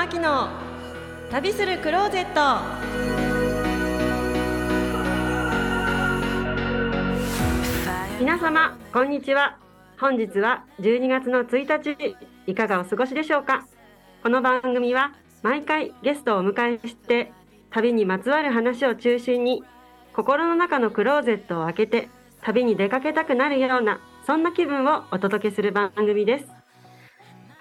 牧野。旅するクローゼット。皆様こんにちは。本日は12月の1日いかがお過ごしでしょうか？この番組は毎回ゲストをお迎えして旅にまつわる話を中心に心の中のクローゼットを開けて旅に出かけたくなるようなそんな気分をお届けする番組です。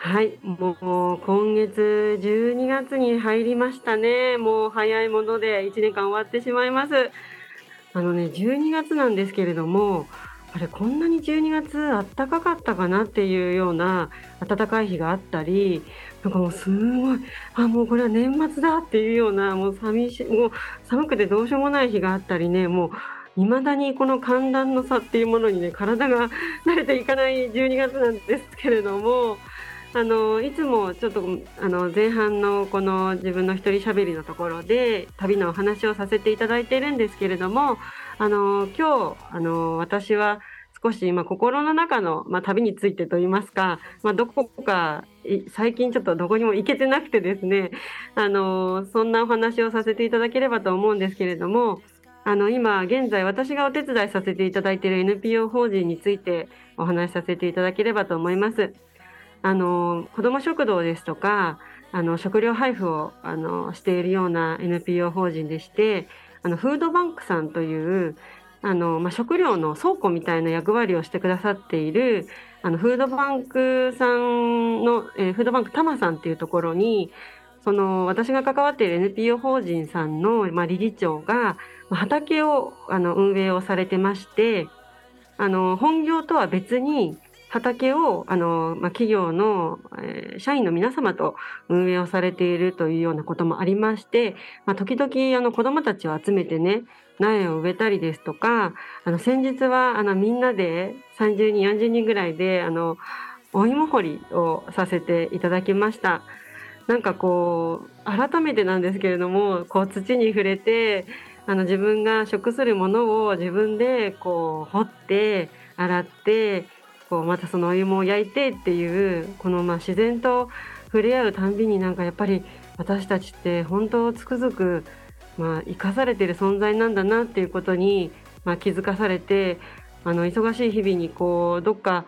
はいもう今月12月に入りましたね。もう早いもので1年間終わってしまいます。あのね12月なんですけれどもあれこんなに12月あったかかったかなっていうような暖かい日があったりなんかもうすごいあもうこれは年末だっていうようなもう寂しいもう寒くてどうしようもない日があったりねもう未だにこの寒暖の差っていうものにね体が慣れていかない12月なんですけれどもあのいつもちょっとあの前半のこの自分の一人喋りのところで旅のお話をさせていただいているんですけれどもあの今日あの私は少し今心の中の、まあ、旅についてといいますか、まあ、どこか最近ちょっとどこにも行けてなくてですねあのそんなお話をさせていただければと思うんですけれどもあの今現在私がお手伝いさせていただいている NPO 法人についてお話しさせていただければと思います。あの子ども食堂ですとかあの食料配布をあのしているような NPO 法人でしてあのフードバンクさんというあの、まあ、食料の倉庫みたいな役割をしてくださっているあのフードバンクさんの、えー、フードバンクタマさんっていうところにその私が関わっている NPO 法人さんの、まあ、理事長が畑をあの運営をされてましてあの本業とは別に畑をあの、まあ、企業の、えー、社員の皆様と運営をされているというようなこともありまして、まあ、時々あの子どもたちを集めてね苗を植えたりですとかあの先日はあのみんなで30人40人ぐらいであのお芋掘りをさせていただきました。なんかこう改めてなんですけれどもこう土に触れてあの自分が食するものを自分でこう掘って洗ってこうまたそのお湯も焼いてっていうこのまあ自然と触れ合うたんびになんかやっぱり私たちって本当つくづくまあ生かされてる存在なんだなっていうことにまあ気づかされてあの忙しい日々にこうどっか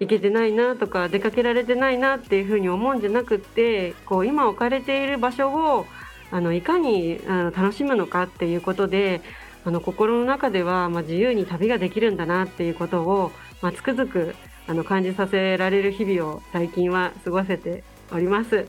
行けてないなとか出かけられてないなっていうふうに思うんじゃなくってこう今置かれている場所をあのいかにあの楽しむのかっていうことであの心の中では、まあ、自由に旅ができるんだなっていうことをまあ、つくづくあの感じさせられる日々を最近は過ごせております。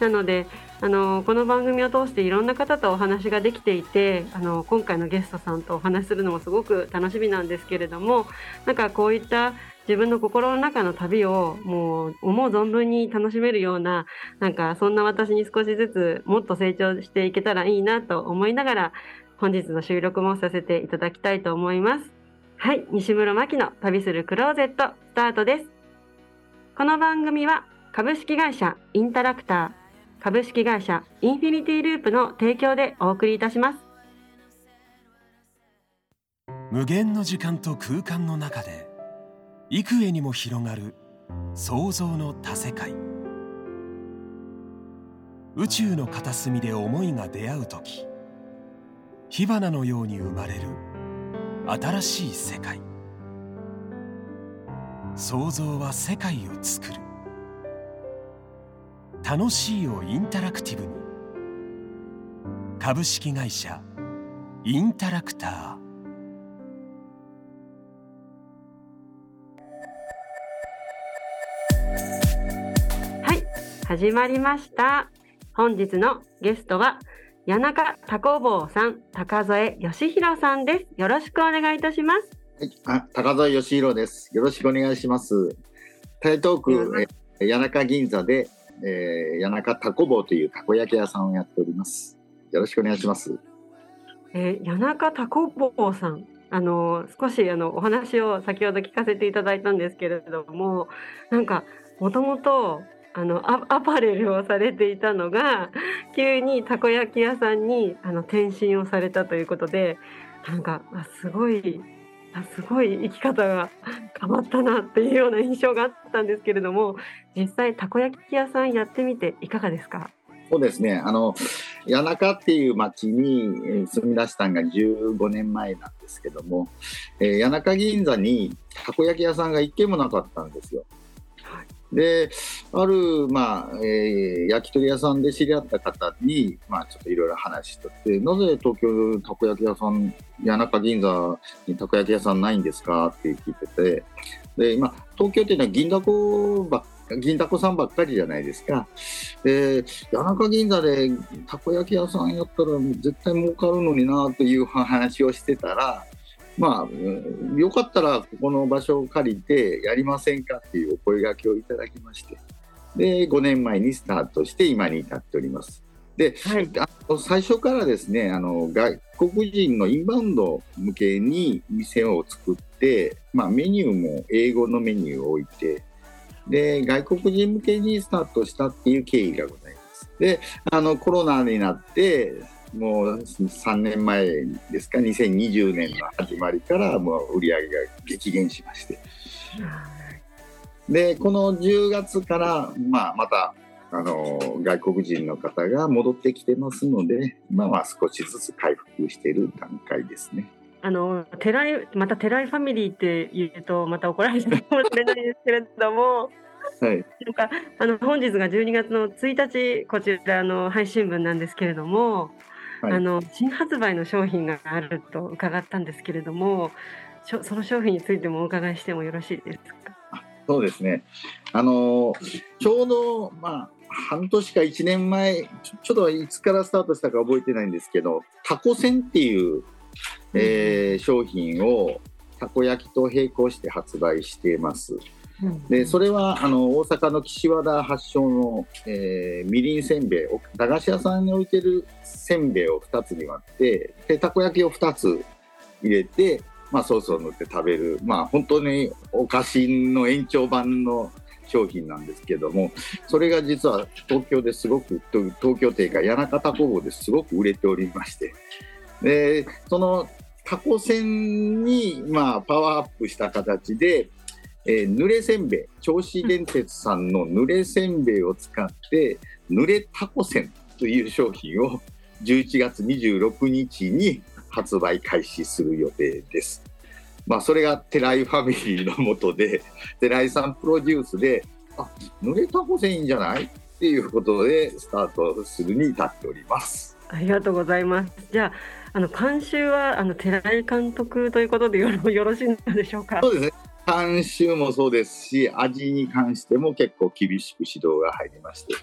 なのであのこの番組を通していろんな方とお話ができていてあの今回のゲストさんとお話しするのもすごく楽しみなんですけれどもなんかこういった自分の心の中の旅をもう思う存分に楽しめるようななんかそんな私に少しずつもっと成長していけたらいいなと思いながら本日の収録もさせていただきたいと思います。はい、西村真希の旅するクローゼットスタートです。この番組は株式会社インタラクター、株式会社インフィニティループの提供でお送りいたします。無限の時間と空間の中で幾重にも広がる想像の多世界宇宙の片隅で思いが出会う時火花のように生まれる新しい世界。創造は世界を作る。楽しいをインタラクティブに。株式会社インタラクター。はい始まりました。本日のゲストは谷中多工房さん、高添義弘さんです。よろしくお願いいたします。はい、あ、高添義弘です。よろしくお願いします。台東区、え谷中銀座で、えー、谷中多工房というたこ焼き屋さんをやっております。よろしくお願いします。えー、谷中多工房さん、あの少しあのお話を先ほど聞かせていただいたんですけれども、なんかもともとあのアパレルをされていたのが急にたこ焼き屋さんにあの転身をされたということでなんかあすごいあすごい生き方が変わったなっていうような印象があったんですけれども実際たこ焼き屋さんやってみていかがですか？そうですね。あの、谷中っていう町に住み出したのが15年前なんですけども、えー、谷中銀座にたこ焼き屋さんが一軒もなかったんですよ。で、ある、まあ、えー、焼き鳥屋さんで知り合った方に、まあ、ちょっといろいろ話しとって、なぜ東京たこ焼き屋さん、谷中銀座にたこ焼き屋さんないんですかって聞いてて、で、今、東京っていうのは銀だこば銀だこさんばっかりじゃないですか。で、谷中銀座でたこ焼き屋さんやったら絶対儲かるのになという話をしてたら、まあ、よかったらここの場所を借りてやりませんかっていうお声がけをいただきまして、で、5年前にスタートして今に至っております。で、はい、あの最初からですねあの外国人のインバウンド向けに店を作って、まあ、メニューも英語のメニューを置いてで外国人向けにスタートしたっていう経緯がございます。であのコロナになってもう3年前ですか？2020年の始まりからもう売り上げが激減しましてでこの10月から、まあ、またあの外国人の方が戻ってきてますので今は少しずつ回復している段階ですね。あの寺井また寺井ファミリーって言うとまた怒られるかもしれないですけれども。はい、なんかあの本日が12月の1日こちらの配信分なんですけれども、はい、あの新発売の商品があると伺ったんですけれどもその商品についてもお伺いしてもよろしいですか？そうですね。あのちょうど、まあ、半年か1年前ちょっといつからスタートしたか覚えてないんですけどタコ船っていう、えー、商品をたこ焼きと並行して発売しています。でそれはあの大阪の岸和田発祥の、えー、みりんせんべい駄菓子屋さんに置いてるせんべいを2つに割ってでたこ焼きを2つ入れて、まあ、ソースを塗って食べる、まあ、本当にお菓子の延長版の商品なんですけどもそれが実は東京ですごく東京というか谷中タコ棒ですごく売れておりまして。でそのタコ船に、まあ、パワーアップした形でえー、濡れせんべい銚子電鉄さんの濡れせんべいを使って濡れタコせんという商品を11月26日に発売開始する予定です。まあ、それが寺井ファミリーのもとで寺井さんプロデュースであ濡れタコせんいいんじゃない？っていうことでスタートするに至っております。ありがとうございます。じゃあ、あの監修はあの寺井監督ということでよろしいのでしょうか？そうですね。監修もそうですし、味に関しても結構厳しく指導が入りまして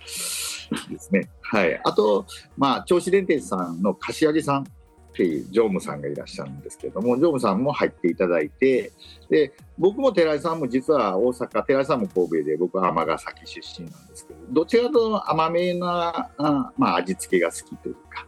ですね。はい。あと、まあ、銚子電鉄さんの柏木さんっていう常務さんがいらっしゃるんですけども、常務さんも入っていただいて、で、僕も寺井さんも実は大阪、寺井さんも神戸で、僕は尼崎出身なんですけど、どちらかと甘めな、あまあ、味付けが好きというか、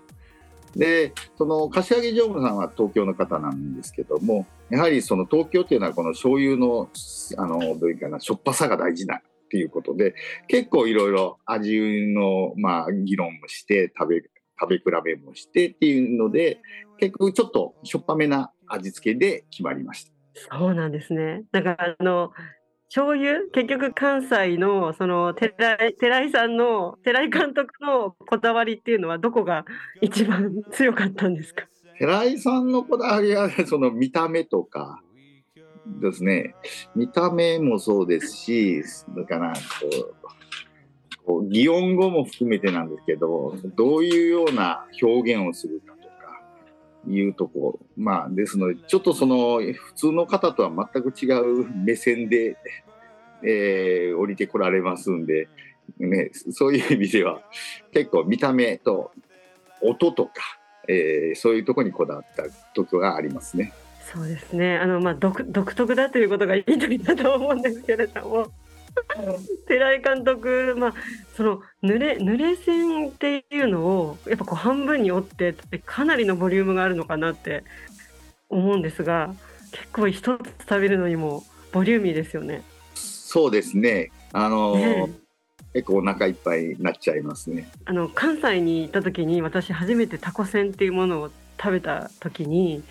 でその柏木常務さんは東京の方なんですけどもやはりその東京っていうのはこの醤油のあのどういうかなしょっぱさが大事だっていうことで結構いろいろ味の、まあ、議論もして食べ食べ比べもしてっていうので結局ちょっとしょっぱめな味付けで決まりました。そうなんですね。だからあの醤油？結局関西のその寺井寺井さんの寺井監督のこだわりっていうのはどこが一番強かったんですか？寺井さんのこだわりはその見た目とか。ですね。見た目もそうですしだからこう擬音語も含めてなんですけどどういうような表現をするか。いうところまあですのでちょっとその普通の方とは全く違う目線で えー、降りてこられますんで、ね、そういう意味では結構見た目と音とか、えー、そういうとこにこだわったとこがありますね。そうですねあの、まあ、独独特だということがいいとだと思うんですけれども。寺井監督、まあ、その濡れ濡れ線っていうのをやっぱこう半分に折ってかなりのボリュームがあるのかなって思うんですが結構一つ食べるのにもボリューミーですよね。そうですね。あの、ね、結構お腹いっぱいになっちゃいますね。あの関西に行った時に私初めてタコせんっていうものを食べた時に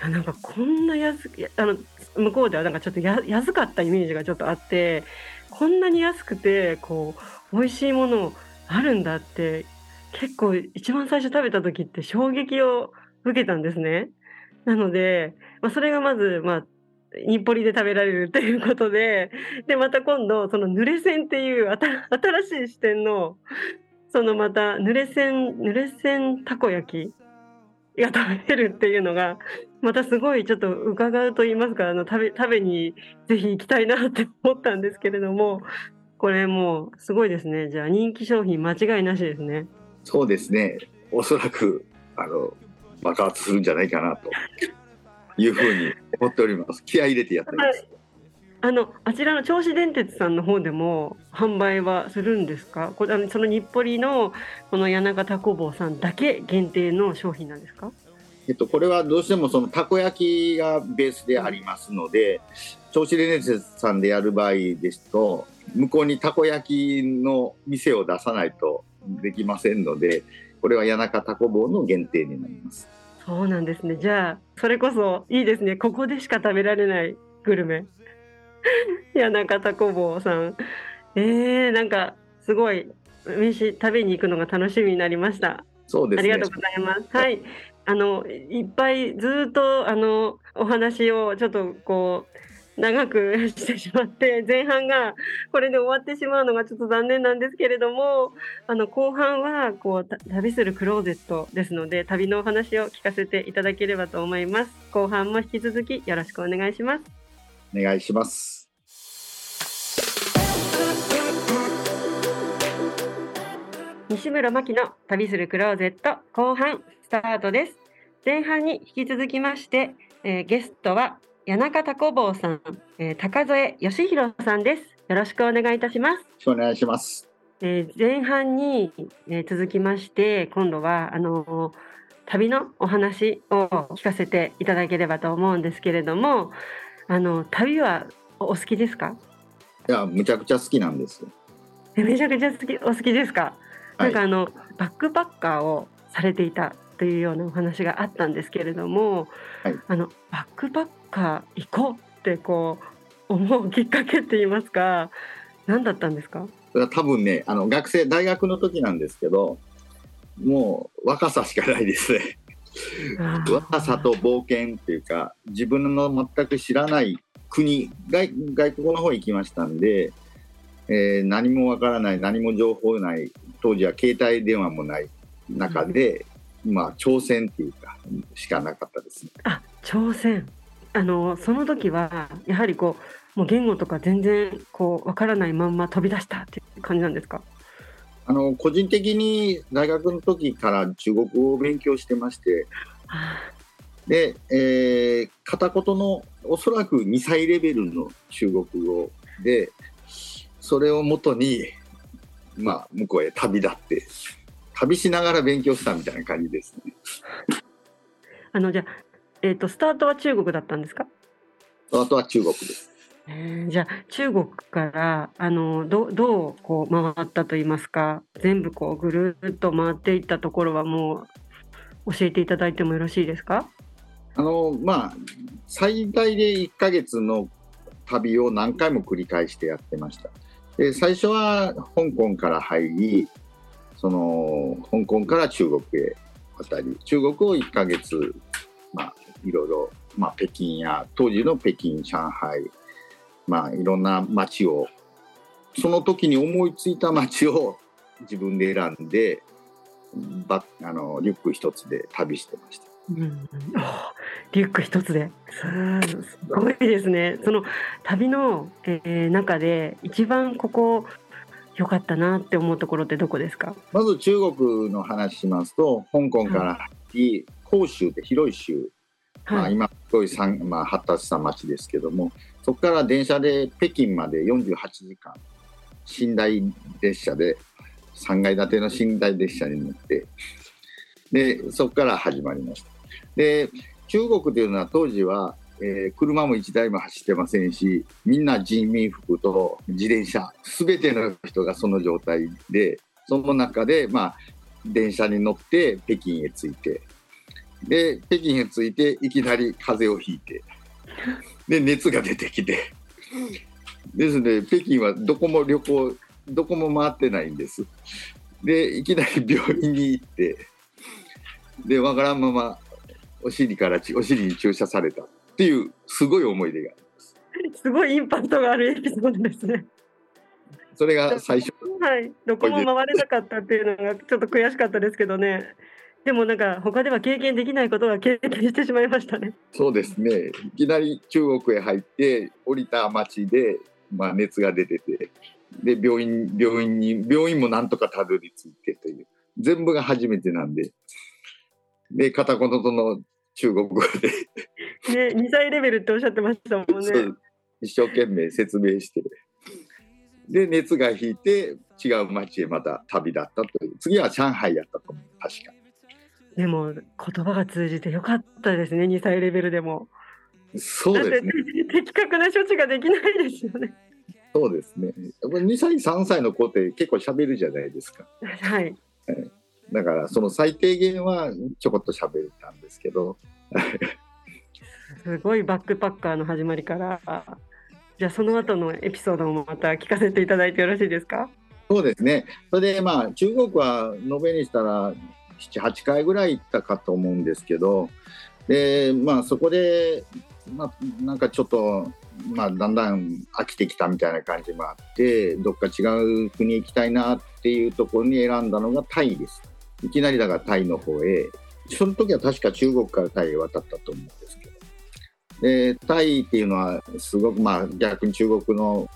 あなんかこんな安あの向こうではなんかちょっとや安かったイメージがちょっとあってこんなに安くてこう美味しいものあるんだって結構一番最初食べた時って衝撃を受けたんですね。なので、まあ、それがまず、まあ、日暮里で食べられるっていうことで、で、また今度、その濡れ線っていう新しい視点の、そのまた濡れ線、濡れ線たこ焼きが食べれるっていうのが、またすごいちょっと伺うと言いますか、あの食べ食べにぜひ行きたいなって思ったんですけれども、これもうすごいですね。じゃあ人気商品間違いなしですね。そうですね。おそらくあの爆発するんじゃないかなというふうに思っております。気合い入れてやってます。はいあのあちらの銚子電鉄さんの方でも販売はするんですか？これあのその日暮里のこの谷中タコ坊さんだけ限定の商品なんですか？えっと、これはどうしてもそのたこ焼きがベースでありますので銚子電鉄さんでやる場合ですと向こうにたこ焼きの店を出さないとできませんのでこれは谷中タコ坊の限定になります。そうなんですね。じゃあそれこそいいですね。ここでしか食べられないグルメ 谷中タコ坊さん。えー、なんかすごい飯食べに行くのが楽しみになりました。そうです、ね、ありがとうございます。はい、あのいっぱいずっとあのお話をちょっとこう長くしてしまって前半がこれで終わってしまうのがちょっと残念なんですけれどもあの後半はこう旅するクローゼットですので旅のお話を聞かせていただければと思います。後半も引き続きよろしくお願いします。お願いします西村真希の旅するクローゼット後半スタートです。前半に引き続きまして、えー、ゲストは谷中タコ坊さん、えー、高添義弘さんです。よろしくお願いいたします。よろしくお願いします。えー、前半に、えー、続きまして今度はあの旅のお話を聞かせていただければと思うんですけれども、あの旅はお好きですか？いや、むちゃくちゃ好きなんです。えめちゃくちゃ好きお好きですか？なんかあの、バックパッカーをされていたというようなお話があったんですけれども、はい、あのバックパッカー行こうってこう思うきっかけって言いますか何だったんですか？多分ねあの学生大学の時なんですけどもう若さしかないですね。若さと冒険っていうか自分の全く知らない国外外国の方行きましたんで、えー、何もわからない何も情報ない当時は携帯電話もない中で、うん、まあ挑戦っていうかしかなかったですね。あ挑戦。あのその時はやはりこうもう言語とか全然こうわからないまんま飛び出したっていう感じなんですか？あの個人的に大学の時から中国語を勉強してまして、で、えー、片言のおそらく2歳レベルの中国語でそれをもとにまあ、向こうへ旅立って旅しながら勉強したみたいな感じですね。あのじゃあ、えーと、スタートは中国だったんですか？スタートは中国です。えー、じゃあ中国からあのどどうこう回ったといいますか？全部こうぐるっと回っていったところはもう教えていただいてもよろしいですか？あのまあ最大で1か月の旅を何回も繰り返してやってました。で最初は香港から入りその香港から中国へ渡り中国を1ヶ月、まあ、いろいろ、まあ、北京や当時の北京上海、まあ、いろんな街をその時に思いついた街を自分で選んであのリュック一つで旅してました。うん、リュック一つで。すごいですね。その旅の、えー、中で一番ここ良かったなって思うところってどこですか？まず中国の話しますと香港から入り、広州って広い州、はい、まあ、今すごい、まあ、発達した町ですけどもそこから電車で北京まで48時間。寝台列車で3階建ての寝台列車に乗って。でそこから始まりました。で中国というのは当時は、えー、車も1台も走ってませんしみんな人民服と自転車全ての人がその状態でその中で、まあ、電車に乗って北京へ着いてで北京へ着いていきなり風邪をひいてで熱が出てきてですので北京はどこも旅行どこも回ってないんです。でいきなり病院に行ってでわからんままお尻からちお尻に注射されたっていうすごい思い出がありますすごいインパクトがあるエピソードですね。それが最初はい、どこも回れなかったっていうのがちょっと悔しかったですけどね。でもなんか他では経験できないことが経験してしまいましたね。そうですねいきなり中国へ入って降りた町で、まあ、熱が出ててで病院病院に病院もなんとかたどり着いてという全部が初めてなんでで片言との中国語で。ね、2歳レベルっておっしゃってましたもんね。一生懸命説明して。で熱が引いて違う町へまた旅立ったという。次は上海やったと思う。確か。でも言葉が通じてよかったですね、2歳レベルでも。そうですね。的確な処置ができないですよね。そうですね。やっぱ2歳3歳の子って結構喋るじゃないですか。はい。だからその最低限はちょこっと喋れたんですけど。すごいバックパッカーの始まりから。じゃあその後のエピソードもまた聞かせていただいてよろしいですか？そうですね。それでまあ中国は延べにしたら78回ぐらい行ったかと思うんですけど。でまあそこで、まあ、なんかちょっと、まあ、だんだん飽きてきたみたいな感じもあってどっか違う国行きたいなっていうところに選んだのがタイですいきなりだからタイの方へ。その時は確か中国からタイへ渡ったと思うんですけど。でタイっていうのはすごくまあ逆に中国の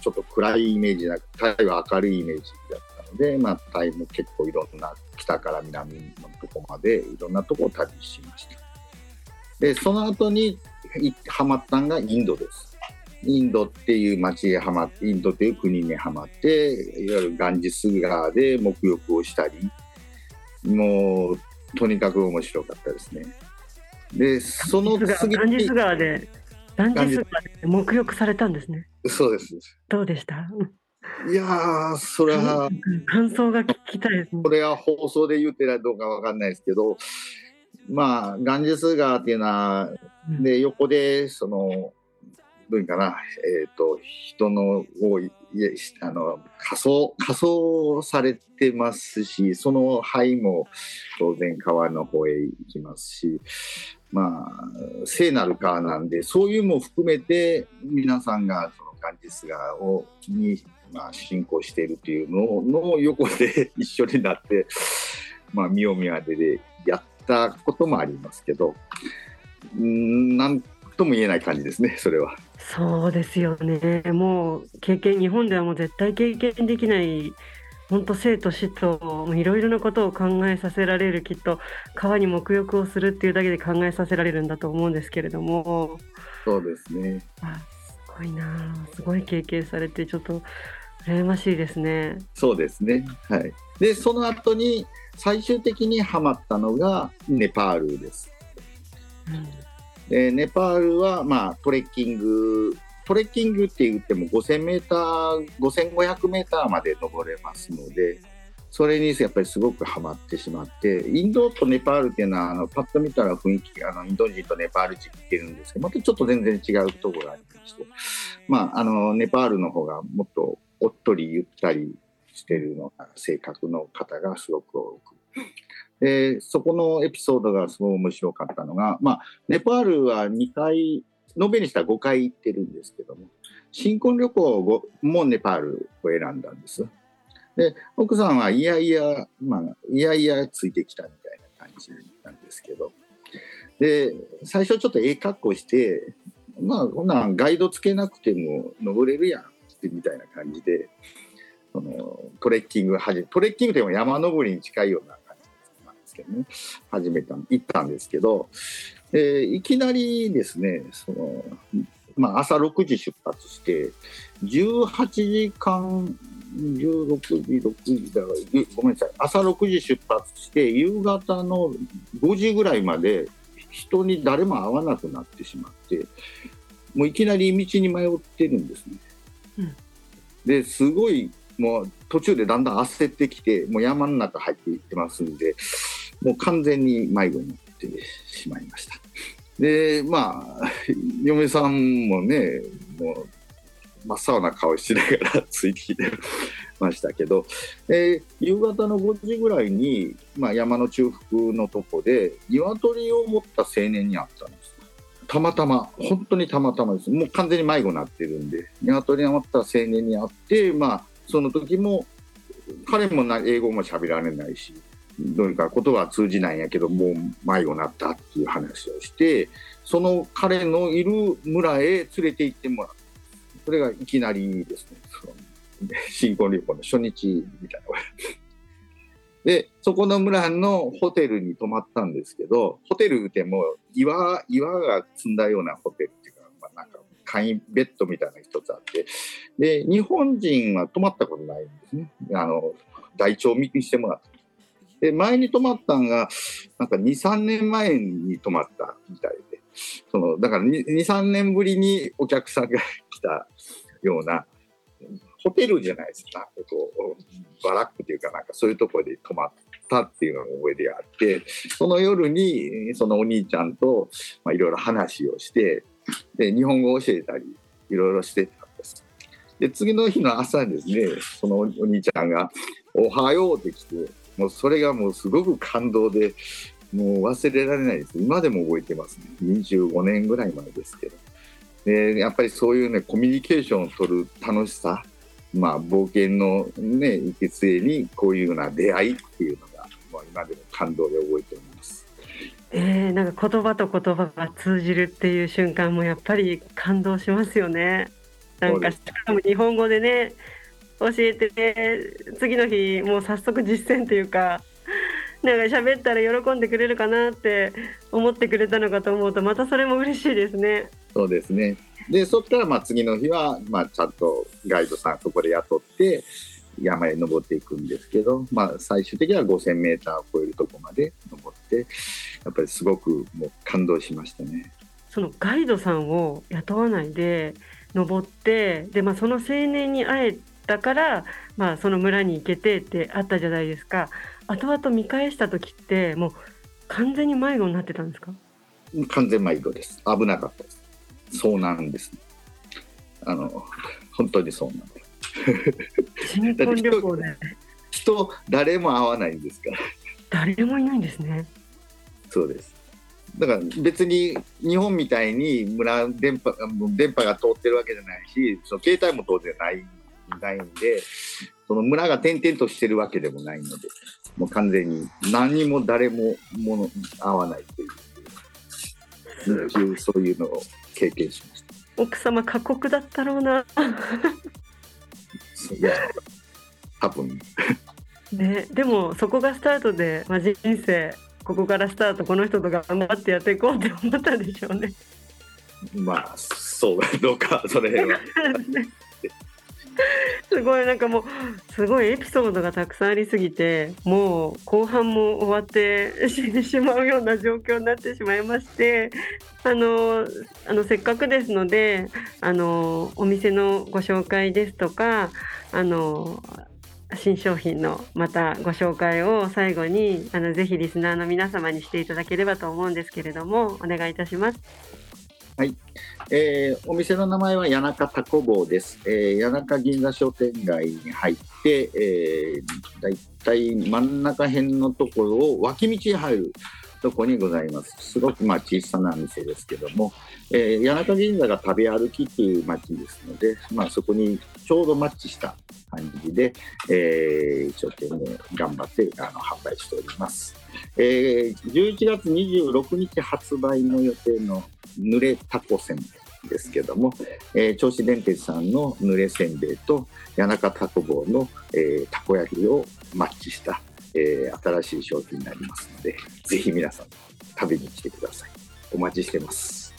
ちょっと暗いイメージなくタイは明るいイメージだったので、まあ、タイも結構いろんな北から南のとこまでいろんなとこを旅しました。でその後にいハマったのがインドです。インドっていう町へはまってインドという国にはまっていわゆるガンジス川で沐浴をしたりもうとにかく面白かったですねでその次ガンジスに川で、ガンジス川で沐浴されたんですね。そうですどうでした？いやーそれは感想が聞きたいですねこ。れは放送で言うてらどうかわかんないですけどまあガンジス川っていうのはうんで横でそのどういうかなえっ、と人の多いあの仮装仮装されてますしその範囲も当然川の方へ行きますしまあ聖なる川なんでそういうも含めて皆さんがそのガンジス川をに、まあ、信仰しているというのの横で 一緒になって、まあ、見よう見まねでやったこともありますけどうんなんとも言えない感じですねそれは。そうですよね。もう経験、日本ではもう絶対経験できない、本当生と死といろいろなことを考えさせられる、きっと川に沐浴をするっていうだけで考えさせられるんだと思うんですけれども、そうですねあすごいなあ、すごい経験されて、ちょっと羨ましいですね。そうですね。はい。で、その後に最終的にハマったのがネパールです。うんでネパールは、まあ、トレッキング、トレッキングって言っても5000メーター、5500メーターまで登れますので、それにやっぱりすごくハマってしまって、インドとネパールっていうのは、あのパッと見たら雰囲気、あのインド人とネパール人って似てるんですけど、またちょっと全然違うところがありまして、まあ、あのネパールの方がもっとおっとりゆったりしてるのが性格の方がすごく多く。でそこのエピソードがすごい面白かったのが、まあ、ネパールは2回延べにしたら5回行ってるんですけども新婚旅行もネパールを選んだんです。で奥さんはいやいや、まあ、いやいやついてきたみたいな感じなんですけど。で最初ちょっとええ格好してまあこんなんガイドつけなくても登れるやんってみたいな感じでそのトレッキングはじトレッキングでも山登りに近いようなけどね始めた行ったんですけど、えーいきなりですねその、まあ、朝6時出発して18時間16時6時だからゆごめんなさい朝6時出発して夕方の5時ぐらいまで人に誰も会わなくなってしまってもういきなり道に迷ってるんですね。うんですごいもう途中でだんだん焦ってきてもう山の中入っていってますんでもう完全に迷子になってしまいました。でまあ嫁さんもねもう真っ青な顔しながらついてきてましたけど、えー、夕方の5時ぐらいに、まあ、山の中腹のとこで鶏を持った青年に会ったんですたまたま本当にたまたまですもう完全に迷子になってるんで鶏を持った青年に会ってまあその時も彼も英語も喋られないしどうにかことは通じないんやけどもう迷子になったっていう話をしてその彼のいる村へ連れて行ってもらうそれがいきなりですね新婚旅行の初日みたいな。で、そこの村のホテルに泊まったんですけど、ホテルでも岩、岩が積んだようなホテルっていうか、まあ、なんか簡易ベッドみたいな一つあって、で、日本人は泊まったことないんですね。あの、台帳を見してもらった。で、前に泊まったんが、なんか2、3年前に泊まったみたいで、その、だから2、3年ぶりにお客さんが来たような、ホテルじゃないですか、こうバラックというか、なんかそういうところで泊まったっていうのが覚えであって、その夜にそのお兄ちゃんといろいろ話をして、で日本語を教えたり、いろいろしてたんです。で、次の日の朝ですね、そのお兄ちゃんが、おはようって来て、もうそれがもうすごく感動で、もう忘れられないです。今でも覚えてますね。25年ぐらい前ですけど。でやっぱりそういうねコミュニケーションを取る楽しさまあ、冒険の、ね、行きつにこういうような出会いっていうのが、まあ、今でも感動で覚えております。えー、なんか言葉と言葉が通じるっていう瞬間もやっぱり感動しますよね。なんかしかも日本語でね教えて、ね、次の日もう早速実践というかなんか喋ったら喜んでくれるかなって思ってくれたのかと思うとまたそれも嬉しいですね。そうですねでそこからまあ次の日は、まあ、ちゃんとガイドさんそこで雇って山へ登っていくんですけど、まあ、最終的には 5000m を超えるとこまで登ってやっぱりすごくもう感動しましたね。そのガイドさんを雇わないで登ってで、まあ、その青年に会えたから、まあ、その村に行けてってあったじゃないですか後々見返した時ってもう完全に迷子になってたんですか？完全迷子です危なかったですそうなんです。あの本当にそうなんです。新婚旅行で人誰も会わないんですから。誰もいないんですね。そうです。だから別に日本みたいに村電波電波が通ってるわけじゃないし、その携帯も当然ないないんで、その村が転々としてるわけでもないので、もう完全に何も誰ももの会わないという、そういうのを経験しました。奥様過酷だったろうな。いや多分。ねでもそこがスタートで、まあ、人生ここからスタートこの人と頑張ってやっていこうって思ったでしょうね。まあそうどうかそれは すごいなんかもうすごいエピソードがたくさんありすぎてもう後半も終わって死んでしまうような状況になってしまいましてあのあのせっかくですのであのお店のご紹介ですとかあの新商品のまたご紹介を最後にあのぜひリスナーの皆様にしていただければと思うんですけれどもお願いいたします。はい、えー、お店の名前は谷中タコ坊です、えー、谷中銀座商店街に入って、えー、だいたい真ん中辺のところを脇道に入るとこにございます。すごくまあ小さな店ですけども、えー、谷中銀座が食べ歩きっていう街ですので、まあ、そこにちょうどマッチした感じで、えー、一生懸命頑張ってあの販売しております、えー、11月26日発売の予定の濡れタコせんべいですけども、えー、銚子電鉄さんの濡れせんべいと谷中タコ棒の、えー、たこ焼きをマッチした、えー、新しい商品になりますのでぜひ皆さん食べに来てください。お待ちしてます。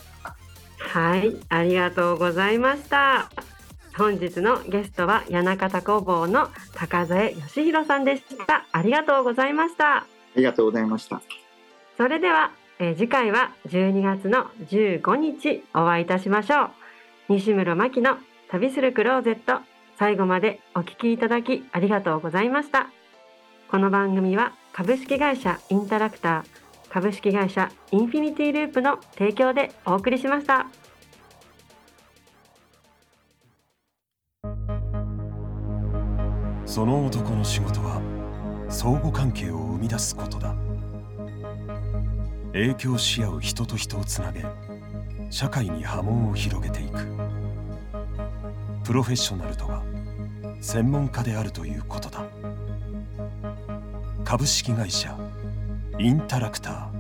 はいありがとうございました。本日のゲストは谷中タコ棒の高添義弘さんでした。ありがとうございました。ありがとうございました。それではえー、次回は12月の15日お会いいたしましょう。西村真希の旅するクローゼット。最後までお聞きいただきありがとうございました。この番組は株式会社インタラクター株式会社インフィニティループの提供でお送りしました。その男の仕事は相互関係を生み出すことだ。影響し合う人と人をつなげ社会に波紋を広げていく。プロフェッショナルとは専門家であるということだ。株式会社インタラクター。